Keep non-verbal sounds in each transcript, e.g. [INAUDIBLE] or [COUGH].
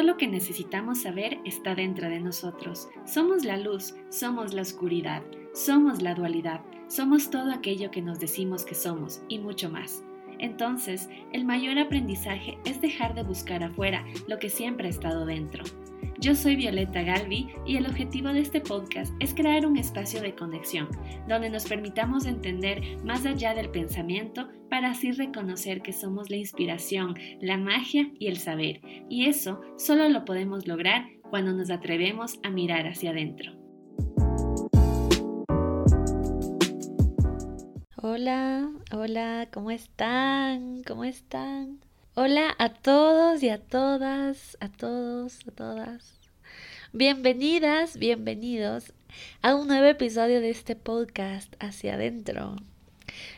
Todo lo que necesitamos saber está dentro de nosotros. Somos la luz, somos la oscuridad, somos la dualidad, somos todo aquello que nos decimos que somos y mucho más. Entonces, el mayor aprendizaje es dejar de buscar afuera lo que siempre ha estado dentro. Yo soy Violeta Galvi y el objetivo de este podcast es crear un espacio de conexión donde nos permitamos entender más allá del pensamiento para así reconocer que somos la inspiración, la magia y el saber. Y eso solo lo podemos lograr cuando nos atrevemos a mirar hacia adentro. Hola, hola, ¿cómo están? ¿Cómo están? Hola a todos y a todas, a todos, a todas. Bienvenidas, bienvenidos a un nuevo episodio de este podcast Hacia Adentro.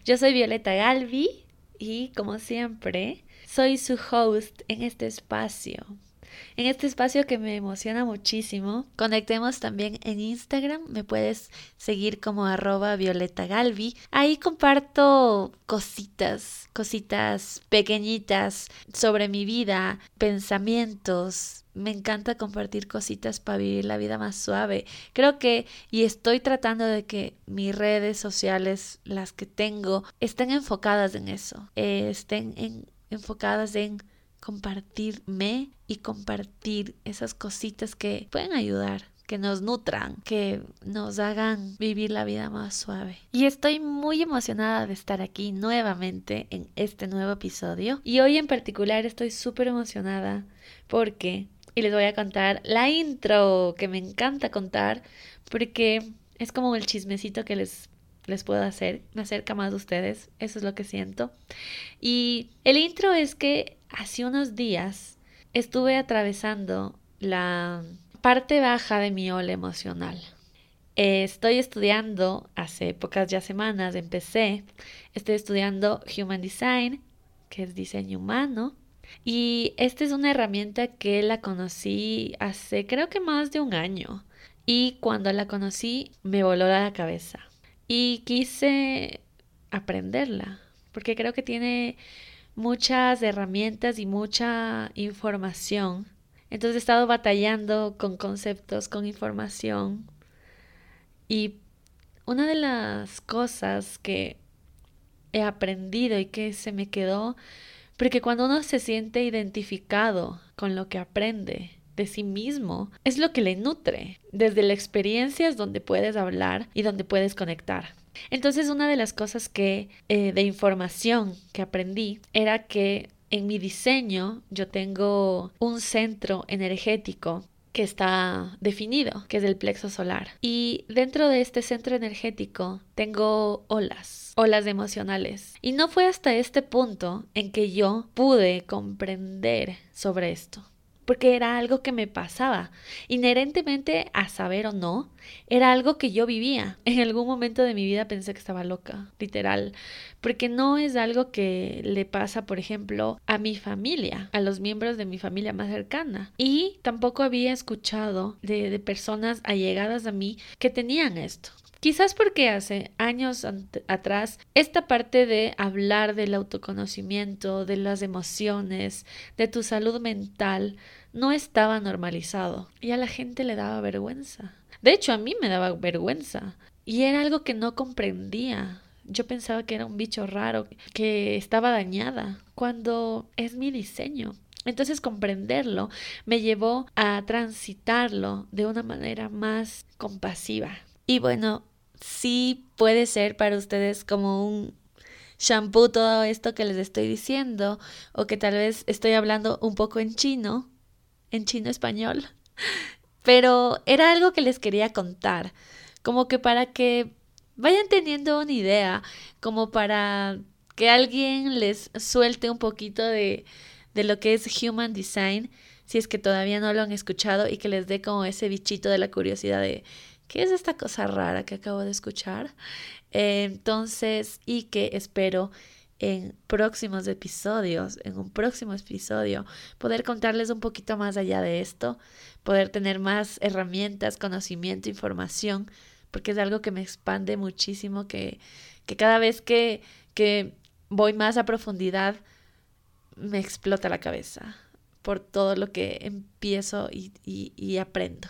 Yo soy Violeta Galvi y como siempre soy su host en este espacio en este espacio que me emociona muchísimo. Conectemos también en Instagram, me puedes seguir como arroba Violeta Galvi. Ahí comparto cositas, cositas pequeñitas sobre mi vida, pensamientos, me encanta compartir cositas para vivir la vida más suave. Creo que, y estoy tratando de que mis redes sociales, las que tengo, estén enfocadas en eso, eh, estén enfocadas en compartirme y compartir esas cositas que pueden ayudar que nos nutran, que nos hagan vivir la vida más suave. Y estoy muy emocionada de estar aquí nuevamente en este nuevo episodio. Y hoy en particular estoy súper emocionada porque, y les voy a contar la intro que me encanta contar, porque es como el chismecito que les les puedo hacer, me acerca más a ustedes, eso es lo que siento. Y el intro es que hace unos días estuve atravesando la parte baja de mi ola emocional. estoy estudiando, hace pocas ya semanas empecé, estoy estudiando Human Design, que es diseño humano. Y esta es una herramienta que la conocí hace creo que más de un año. Y cuando la conocí me voló la cabeza y quise aprenderla, porque creo que tiene muchas herramientas y mucha información. Entonces he estado batallando con conceptos, con información. Y una de las cosas que he aprendido y que se me quedó, porque cuando uno se siente identificado con lo que aprende, de sí mismo es lo que le nutre. Desde la experiencia es donde puedes hablar y donde puedes conectar. Entonces una de las cosas que eh, de información que aprendí era que en mi diseño yo tengo un centro energético que está definido, que es el plexo solar. Y dentro de este centro energético tengo olas, olas emocionales. Y no fue hasta este punto en que yo pude comprender sobre esto porque era algo que me pasaba. Inherentemente a saber o no, era algo que yo vivía. [LAUGHS] En algún momento de mi vida pensé que estaba loca, literal, porque no es algo que le pasa, por ejemplo, a mi familia, a los miembros de mi familia más cercana. Y tampoco había escuchado de, de personas allegadas a mí que tenían esto. Quizás porque hace años atrás esta parte de hablar del autoconocimiento, de las emociones, de tu salud mental, no estaba normalizado y a la gente le daba vergüenza. De hecho, a mí me daba vergüenza y era algo que no comprendía. Yo pensaba que era un bicho raro, que estaba dañada, cuando es mi diseño. Entonces comprenderlo me llevó a transitarlo de una manera más compasiva. Y bueno, sí puede ser para ustedes como un shampoo todo esto que les estoy diciendo o que tal vez estoy hablando un poco en chino, en chino español, [LAUGHS] pero era algo que les quería contar, como que para que vayan teniendo una idea, como para que alguien les suelte un poquito de, de lo que es Human Design, si es que todavía no lo han escuchado y que les dé como ese bichito de la curiosidad de ¿qué es esta cosa rara que acabo de escuchar? entonces, y que espero en próximos episodios, en un próximo episodio, poder contarles un poquito más allá de esto, poder tener más herramientas, conocimiento, información, porque es algo que me expande muchísimo, que, que cada vez que, que voy más a profundidad, me explota la cabeza por todo lo que empiezo y, y aprendo.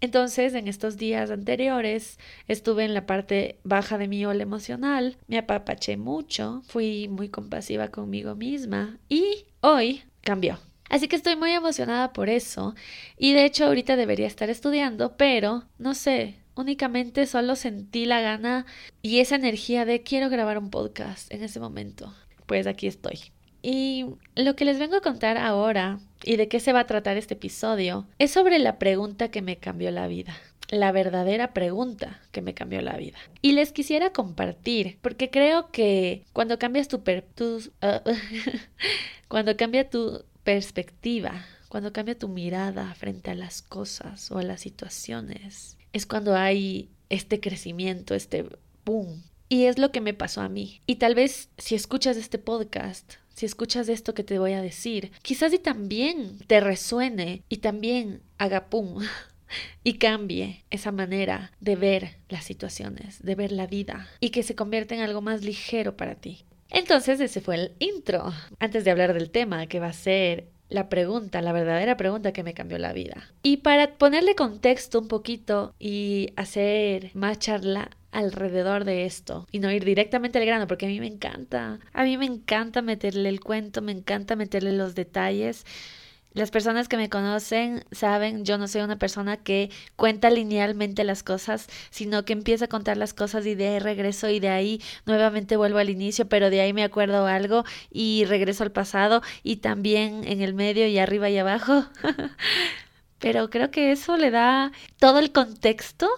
Entonces, en estos días anteriores estuve en la parte baja de mi ola emocional, me apapaché mucho, fui muy compasiva conmigo misma y hoy cambió. Así que estoy muy emocionada por eso y de hecho ahorita debería estar estudiando, pero no sé, únicamente solo sentí la gana y esa energía de quiero grabar un podcast en ese momento. Pues aquí estoy. Y lo que les vengo a contar ahora y de qué se va a tratar este episodio es sobre la pregunta que me cambió la vida. La verdadera pregunta que me cambió la vida. Y les quisiera compartir, porque creo que cuando cambias tu, ah, [LAUGHS] cuando cambia tu perspectiva, cuando cambia tu mirada frente a las cosas o a las situaciones, es cuando hay este crecimiento, este boom. Y es lo que me pasó a mí. Y tal vez si escuchas este podcast, si escuchas esto que te voy a decir, quizás y también te resuene y también haga pum [LAUGHS] y cambie esa manera de ver las situaciones, de ver la vida y que se convierta en algo más ligero para ti. Entonces ese fue el intro. Antes de hablar del tema que va a ser la pregunta, la verdadera pregunta que me cambió la vida. Y para ponerle contexto un poquito y hacer más charla alrededor de esto y no ir directamente al grano porque a mí me encanta, a mí me encanta meterle el cuento, me encanta meterle los detalles. Las personas que me conocen saben, yo no soy una persona que cuenta linealmente las cosas, sino que empieza a contar las cosas y de ahí regreso y de ahí nuevamente vuelvo al inicio, pero de ahí me acuerdo algo y regreso al pasado y también en el medio y arriba y abajo. [LAUGHS] pero creo que eso le da todo el contexto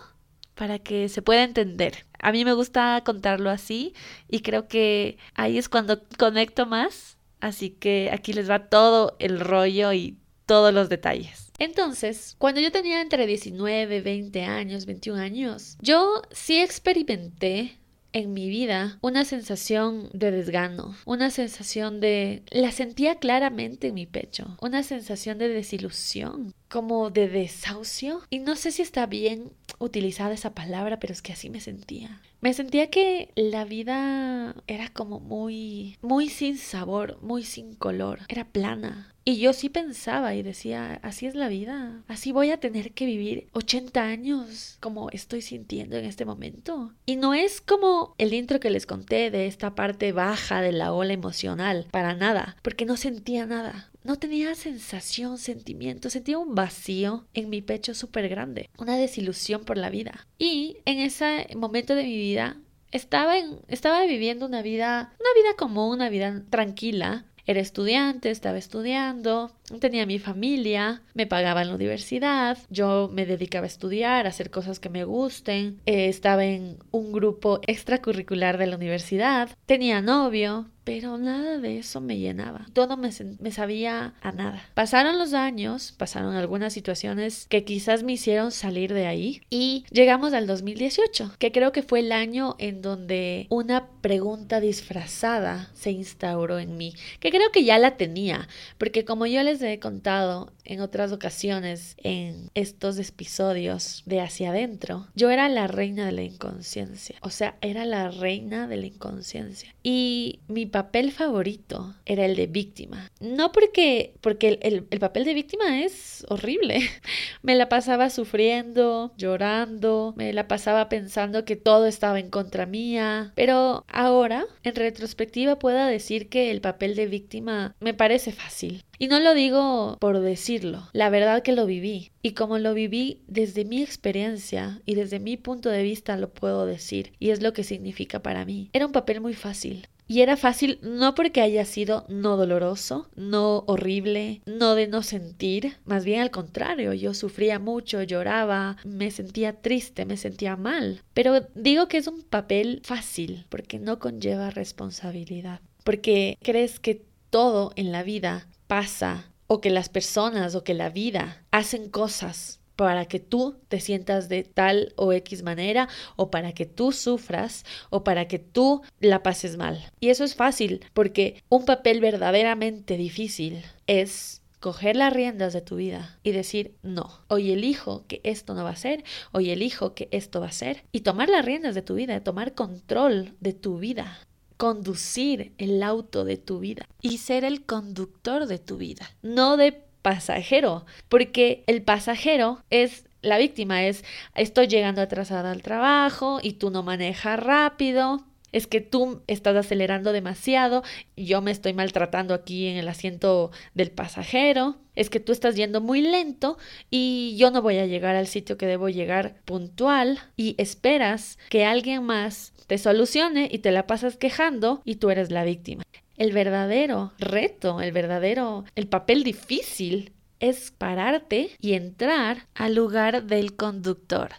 para que se pueda entender. A mí me gusta contarlo así y creo que ahí es cuando conecto más. Así que aquí les va todo el rollo y todos los detalles. Entonces, cuando yo tenía entre 19, 20 años, 21 años, yo sí experimenté en mi vida una sensación de desgano, una sensación de... la sentía claramente en mi pecho, una sensación de desilusión, como de desahucio. Y no sé si está bien utilizada esa palabra, pero es que así me sentía. Me sentía que la vida era como muy, muy sin sabor, muy sin color, era plana. Y yo sí pensaba y decía, así es la vida, así voy a tener que vivir 80 años como estoy sintiendo en este momento. Y no es como el intro que les conté de esta parte baja de la ola emocional, para nada, porque no sentía nada. No tenía sensación, sentimiento, sentía un vacío en mi pecho súper grande, una desilusión por la vida. Y en ese momento de mi vida estaba, estaba viviendo una vida, una vida común, una vida tranquila, era estudiante, estaba estudiando, tenía mi familia, me pagaba en la universidad, yo me dedicaba a estudiar, a hacer cosas que me gusten, eh, estaba en un grupo extracurricular de la universidad, tenía novio, pero nada de eso me llenaba. Todo me, sabía a nada. Pasaron los años, pasaron algunas situaciones que quizás me hicieron salir de ahí y llegamos al 2018, que creo que fue el año en donde una pregunta disfrazada se instauró en mí, que creo que ya la tenía, porque como yo les he contado en otras ocasiones en estos episodios de hacia adentro, yo era la reina de la inconsciencia, o sea, era la reina de la inconsciencia. Y mi papel favorito era el de víctima. No porque, porque el, el, papel de víctima es horrible. [LAUGHS] Me la pasaba sufriendo, llorando, me la pasaba pensando que todo estaba en contra mía. Pero ahora, en retrospectiva, puedo decir que el papel de víctima me parece fácil. Y no lo digo por decirlo, la verdad que lo viví. Y como lo viví desde mi experiencia y desde mi punto de vista lo puedo decir. Y es lo que significa para mí. Era un papel muy fácil. Y era fácil no porque haya sido no doloroso, no horrible, no de no sentir, más bien al contrario, yo sufría mucho, lloraba, me sentía triste, me sentía mal. Pero digo que es un papel fácil porque no conlleva responsabilidad, porque crees que todo en la vida pasa o que las personas o que la vida hacen cosas para que tú te sientas de tal o X manera o para que tú sufras o para que tú la pases mal. Y eso es fácil porque un papel verdaderamente difícil es coger las riendas de tu vida y decir, no, hoy elijo que esto no va a ser, hoy elijo que esto va a ser, y tomar las riendas de tu vida, tomar control de tu vida conducir el auto de tu vida y ser el conductor de tu vida, no de pasajero, porque el pasajero es la víctima es estoy llegando atrasada al trabajo y tú no manejas rápido, es que tú estás acelerando demasiado yo me estoy maltratando aquí en el asiento del pasajero, es que tú estás yendo muy lento y yo no voy a llegar al sitio que debo llegar puntual y esperas que alguien más te solucione y te la pasas quejando y tú eres la víctima. El verdadero reto, el verdadero, el papel difícil es pararte y entrar al lugar del conductor,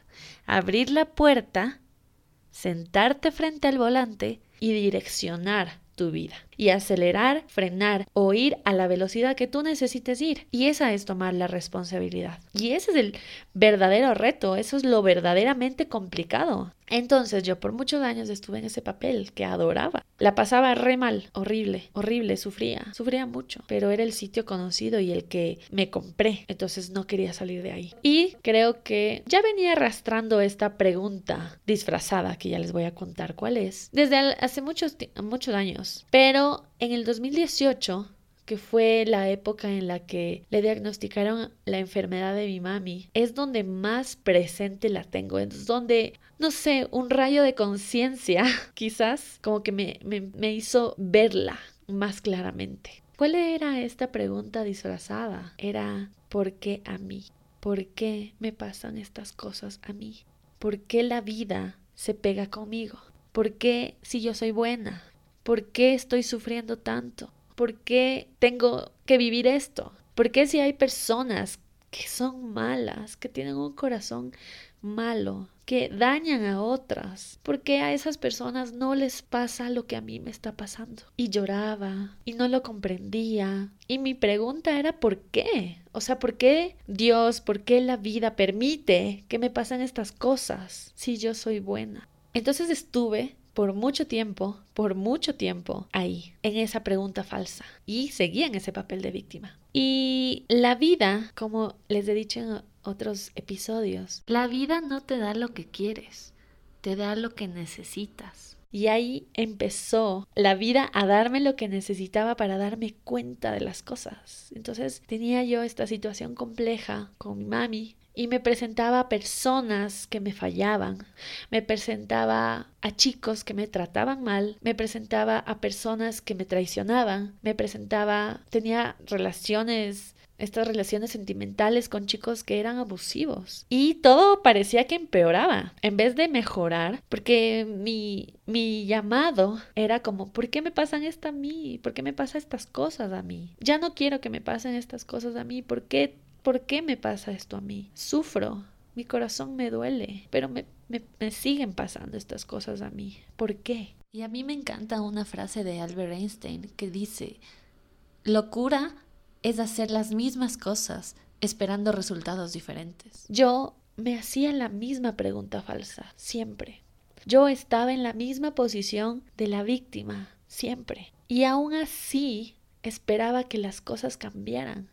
abrir la puerta sentarte frente al volante y direccionar tu vida. Y acelerar, frenar o ir a la velocidad que tú necesites ir. Y esa es tomar la responsabilidad. Y ese es el verdadero reto, eso es lo verdaderamente complicado. Entonces yo por muchos años estuve en ese papel que adoraba. La pasaba re mal, horrible, horrible, sufría, sufría mucho, pero era el sitio conocido y el que me compré, entonces no quería salir de ahí. Y creo que ya venía arrastrando esta pregunta disfrazada que ya les voy a contar cuál es, desde hace muchos, muchos años, en el 2018 que fue la época en la que le diagnosticaron la enfermedad de mi mami, es donde más presente la tengo, es donde, no sé, un rayo de conciencia [LAUGHS] quizás como que me, me, me hizo verla más claramente. ¿Cuál era esta pregunta disfrazada? Era ¿por qué a mí? ¿Por qué me pasan estas cosas a mí? ¿Por qué la vida se pega conmigo? ¿Por qué si yo soy buena? ¿Por qué estoy sufriendo tanto? ¿Por qué tengo que vivir esto? ¿Por qué si hay personas que son malas, que tienen un corazón malo, que dañan a otras? ¿Por qué a esas personas no les pasa lo que a mí me está pasando? Y lloraba y no lo comprendía. Y mi pregunta era ¿por qué? O sea, ¿por qué Dios, por qué la vida permite que me pasen estas cosas si yo soy buena? Entonces estuve por mucho tiempo, por mucho tiempo ahí, en esa pregunta falsa y seguía en ese papel de víctima. Y la vida, como les he dicho en otros episodios, la vida no te da lo que quieres, te da lo que necesitas. Y ahí empezó la vida a darme lo que necesitaba para darme cuenta de las cosas. Entonces tenía yo esta situación compleja con mi mami, y me presentaba a personas que me fallaban, me presentaba a chicos que me trataban mal, me presentaba a personas que me traicionaban, me presentaba, tenía relaciones estas relaciones sentimentales con chicos que eran abusivos. Y todo parecía que empeoraba en vez de mejorar, porque mi, mi llamado era como, ¿por qué me pasan esto a mí? ¿Por qué me pasan estas cosas a mí? Ya no quiero que me pasen estas cosas a mí. ¿Por qué ¿Por qué me pasa esto a mí? Sufro, mi corazón me duele, pero me, me, siguen pasando estas cosas a mí. ¿Por qué? Y a mí me encanta una frase de Albert Einstein que dice, locura es hacer las mismas cosas esperando resultados diferentes. Yo me hacía la misma pregunta falsa, siempre. Yo estaba en la misma posición de la víctima, siempre. Y aún así esperaba que las cosas cambiaran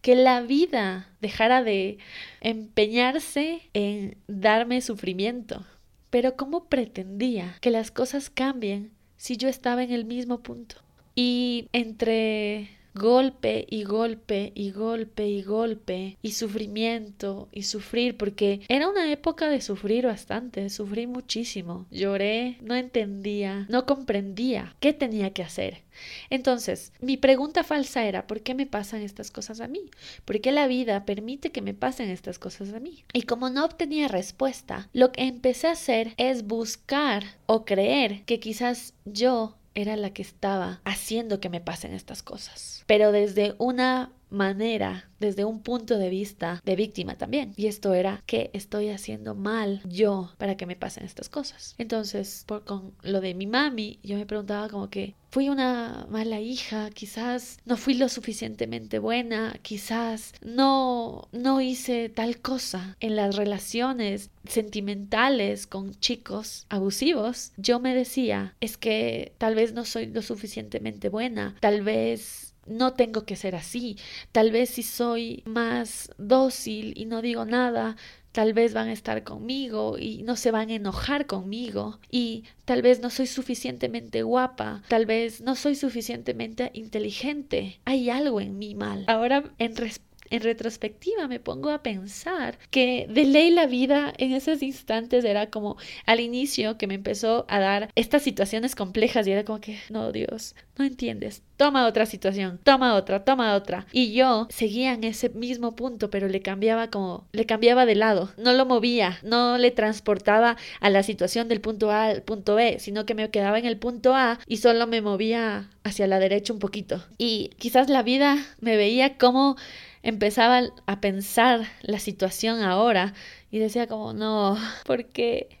que la vida dejara de empeñarse en darme sufrimiento. Pero ¿cómo pretendía que las cosas cambien si yo estaba en el mismo punto? Y entre golpe y golpe y golpe y golpe y sufrimiento y sufrir porque era una época de sufrir bastante, sufrí muchísimo, lloré, no entendía, no comprendía qué tenía que hacer. Entonces, mi pregunta falsa era, ¿por qué me pasan estas cosas a mí? ¿Por qué la vida permite que me pasen estas cosas a mí? Y como no obtenía respuesta, lo que empecé a hacer es buscar o creer que quizás yo era la que estaba haciendo que me pasen estas cosas. Pero desde una manera, desde un punto de vista de víctima también. Y esto era que estoy haciendo mal yo para que me pasen estas cosas. Entonces, por, con lo de mi mami, yo me preguntaba como que fui una mala hija, quizás no fui lo suficientemente buena, quizás no no hice tal cosa en las relaciones sentimentales con chicos abusivos. Yo me decía, es que tal vez no soy lo suficientemente buena, tal vez no tengo que ser así. Tal vez si soy más dócil y no digo nada, tal vez van a estar conmigo y no se van a enojar conmigo y tal vez no soy suficientemente guapa, tal vez no soy suficientemente inteligente. Hay algo en mí mal. Ahora en respuesta en retrospectiva me pongo a pensar que de ley la vida en esos instantes era como al inicio que me empezó a dar estas situaciones complejas y era como que, no, Dios, no entiendes. Toma otra situación, toma otra, toma otra. Y yo seguía en ese mismo punto, pero le cambiaba como, le cambiaba de lado. No lo movía, no le transportaba a la situación del punto A al punto B, sino que me quedaba en el punto A y solo me movía hacia la derecha un poquito. Y quizás la vida me veía como empezaba a pensar la situación ahora y decía como, no, porque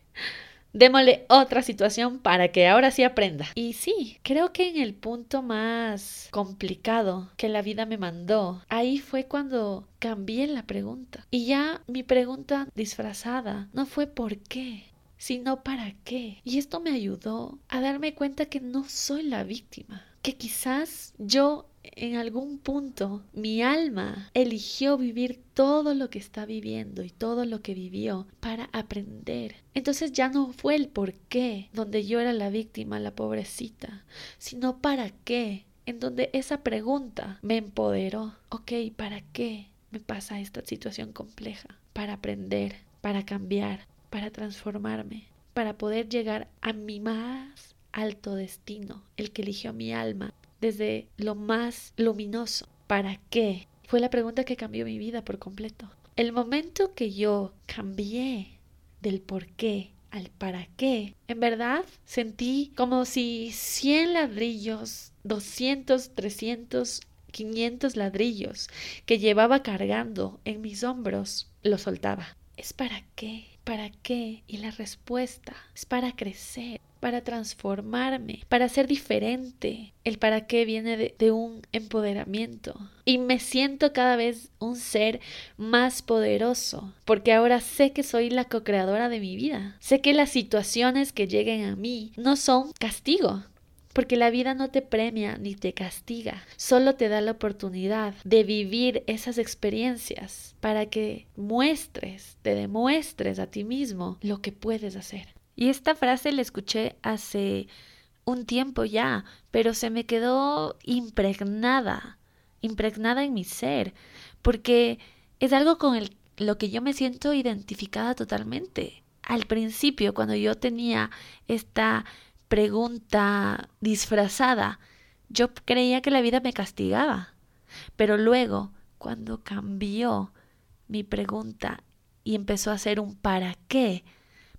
démosle otra situación para que ahora sí aprenda. Y sí, creo que en el punto más complicado que la vida me mandó, ahí fue cuando cambié la pregunta. Y ya mi pregunta disfrazada no fue por qué, sino para qué. Y esto me ayudó a darme cuenta que no soy la víctima, que quizás yo en algún punto mi alma eligió vivir todo lo que está viviendo y todo lo que vivió para aprender. Entonces ya no fue el por qué donde yo era la víctima, la pobrecita, sino para qué, en donde esa pregunta me empoderó. Ok, ¿para qué me pasa esta situación compleja? Para aprender, para cambiar, para transformarme, para poder llegar a mi más alto destino, el que eligió mi alma, desde lo más luminoso. ¿Para qué? Fue la pregunta que cambió mi vida por completo. El momento que yo cambié del por qué al para qué, en verdad sentí como si 100 ladrillos, 200, 300, 500 ladrillos que llevaba cargando en mis hombros, lo soltaba. ¿Es para qué? ¿Para qué? Y la respuesta es para crecer, para transformarme, para ser diferente. El para qué viene de, un empoderamiento. Y me siento cada vez un ser más poderoso, porque ahora sé que soy la co-creadora de mi vida. Sé que las situaciones que lleguen a mí no son castigo, porque la vida no te premia ni te castiga, solo te da la oportunidad de vivir esas experiencias para que muestres, te demuestres a ti mismo lo que puedes hacer. Y esta frase la escuché hace un tiempo ya, pero se me quedó impregnada, impregnada en mi ser, porque es algo con el, lo que yo me siento identificada totalmente. Al principio, cuando yo tenía esta pregunta disfrazada, yo creía que la vida me castigaba, pero luego, cuando cambió mi pregunta y empezó a ser un para qué,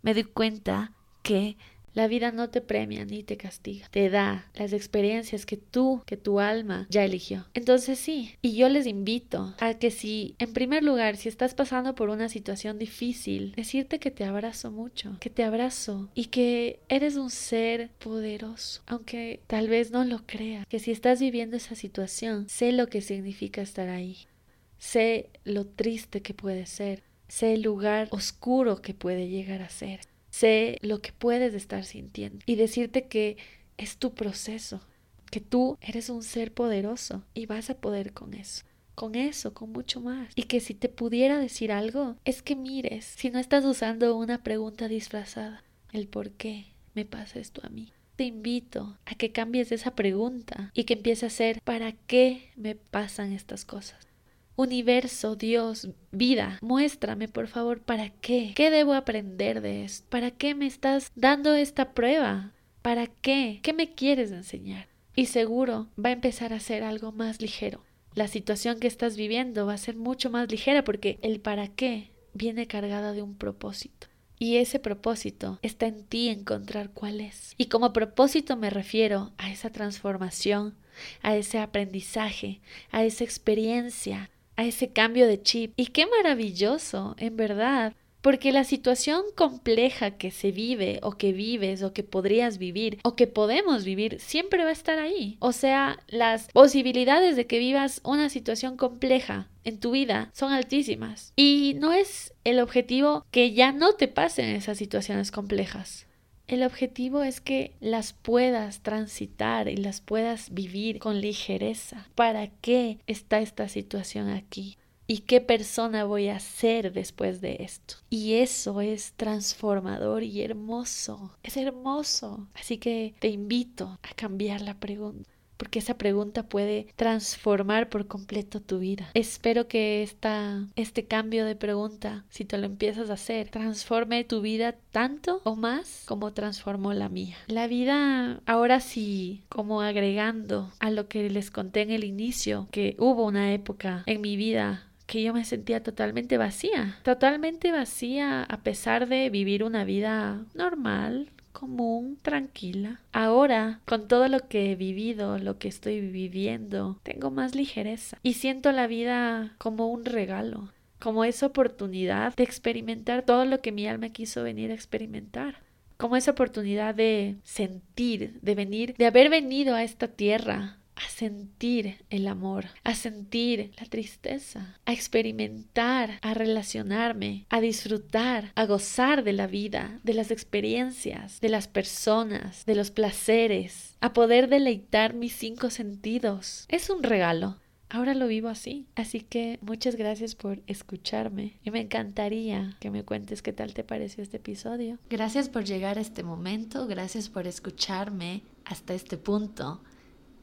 me di cuenta que la vida no te premia ni te castiga, te da las experiencias que tú, que tu alma ya eligió. Entonces sí, y yo les invito a que si, en primer lugar, si estás pasando por una situación difícil, decirte que te abrazo mucho, que te abrazo y que eres un ser poderoso, aunque tal vez no lo creas, que si estás viviendo esa situación, sé lo que significa estar ahí, sé lo triste que puede ser, sé el lugar oscuro que puede llegar a ser. Sé lo que puedes estar sintiendo y decirte que es tu proceso, que tú eres un ser poderoso y vas a poder con eso con eso, con mucho más. Y que si te pudiera decir algo, es que mires, si no estás usando una pregunta disfrazada, el por qué me pasa esto a mí. Te invito a que cambies esa pregunta y que empieces a hacer ¿para qué me pasan estas cosas? Universo, Dios, vida, muéstrame por favor para qué. ¿Qué debo aprender de esto? ¿Para qué me estás dando esta prueba? ¿Para qué? ¿Qué me quieres enseñar? Y seguro va a empezar a ser algo más ligero. La situación que estás viviendo va a ser mucho más ligera porque el para qué viene cargada de un propósito. Y ese propósito está en ti encontrar cuál es. Y como propósito me refiero a esa transformación, a ese aprendizaje, a esa experiencia, a ese cambio de chip. Y qué maravilloso, en verdad. Porque la situación compleja que se vive o que vives o que podrías vivir o que podemos vivir siempre va a estar ahí. O sea, las posibilidades de que vivas una situación compleja en tu vida son altísimas. Y no es el objetivo que ya no te pasen esas situaciones complejas. El objetivo es que las puedas transitar y las puedas vivir con ligereza. ¿Para qué está esta situación aquí? ¿Y qué persona voy a ser después de esto? Y eso es transformador y hermoso. Es hermoso. Así que te invito a cambiar la pregunta porque esa pregunta puede transformar por completo tu vida. Espero que esta, este cambio de pregunta, si te lo empiezas a hacer, transforme tu vida tanto o más como transformó la mía. La vida, ahora sí, como agregando a lo que les conté en el inicio, que hubo una época en mi vida que yo me sentía totalmente vacía, totalmente vacía a pesar de vivir una vida normal, común, tranquila. Ahora, con todo lo que he vivido, lo que estoy viviendo, tengo más ligereza y siento la vida como un regalo, como esa oportunidad de experimentar todo lo que mi alma quiso venir a experimentar como esa oportunidad de sentir, de venir, de haber venido a esta tierra a sentir el amor, a sentir la tristeza, a experimentar, a relacionarme, a disfrutar, a gozar de la vida, de las experiencias, de las personas, de los placeres, a poder deleitar mis cinco sentidos. Es un regalo. Ahora lo vivo así. Así que muchas gracias por escucharme y me encantaría que me cuentes qué tal te pareció este episodio. Gracias por llegar a este momento, gracias por escucharme hasta este punto.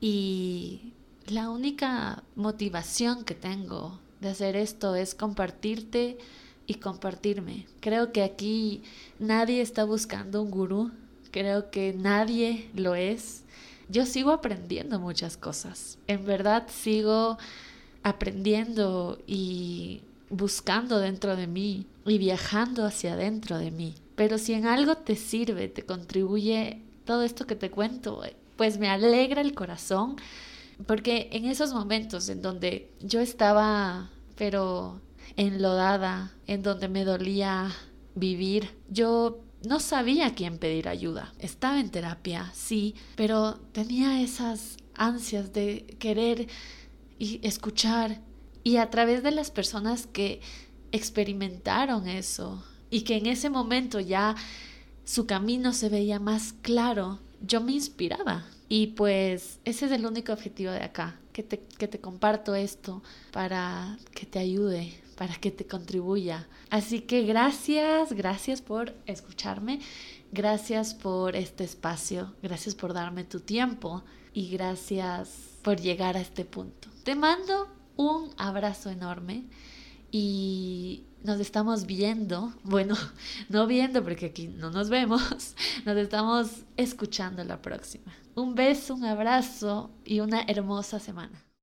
Y la única motivación que tengo de hacer esto es compartirte y compartirme. Creo que aquí nadie está buscando un gurú, creo que nadie lo es. Yo sigo aprendiendo muchas cosas. En verdad sigo aprendiendo y buscando dentro de mí y viajando hacia adentro de mí. Pero si en algo te sirve, te contribuye todo esto que te cuento, pues me alegra el corazón, porque en esos momentos en donde yo estaba, pero enlodada, en donde me dolía vivir, yo no sabía a quién pedir ayuda. Estaba en terapia, sí, pero tenía esas ansias de querer y escuchar. Y a través de las personas que experimentaron eso y que en ese momento ya su camino se veía más claro, yo me inspiraba. Y pues ese es el único objetivo de acá, que te, que te comparto esto para que te ayude, para que te contribuya. Así que gracias, gracias por escucharme, gracias por este espacio, gracias por darme tu tiempo y gracias por llegar a este punto. Te mando un abrazo enorme y nos estamos viendo, bueno, [LAUGHS] no viendo porque aquí no nos vemos, [LAUGHS] nos estamos escuchando la próxima. Un beso, un abrazo y una hermosa semana.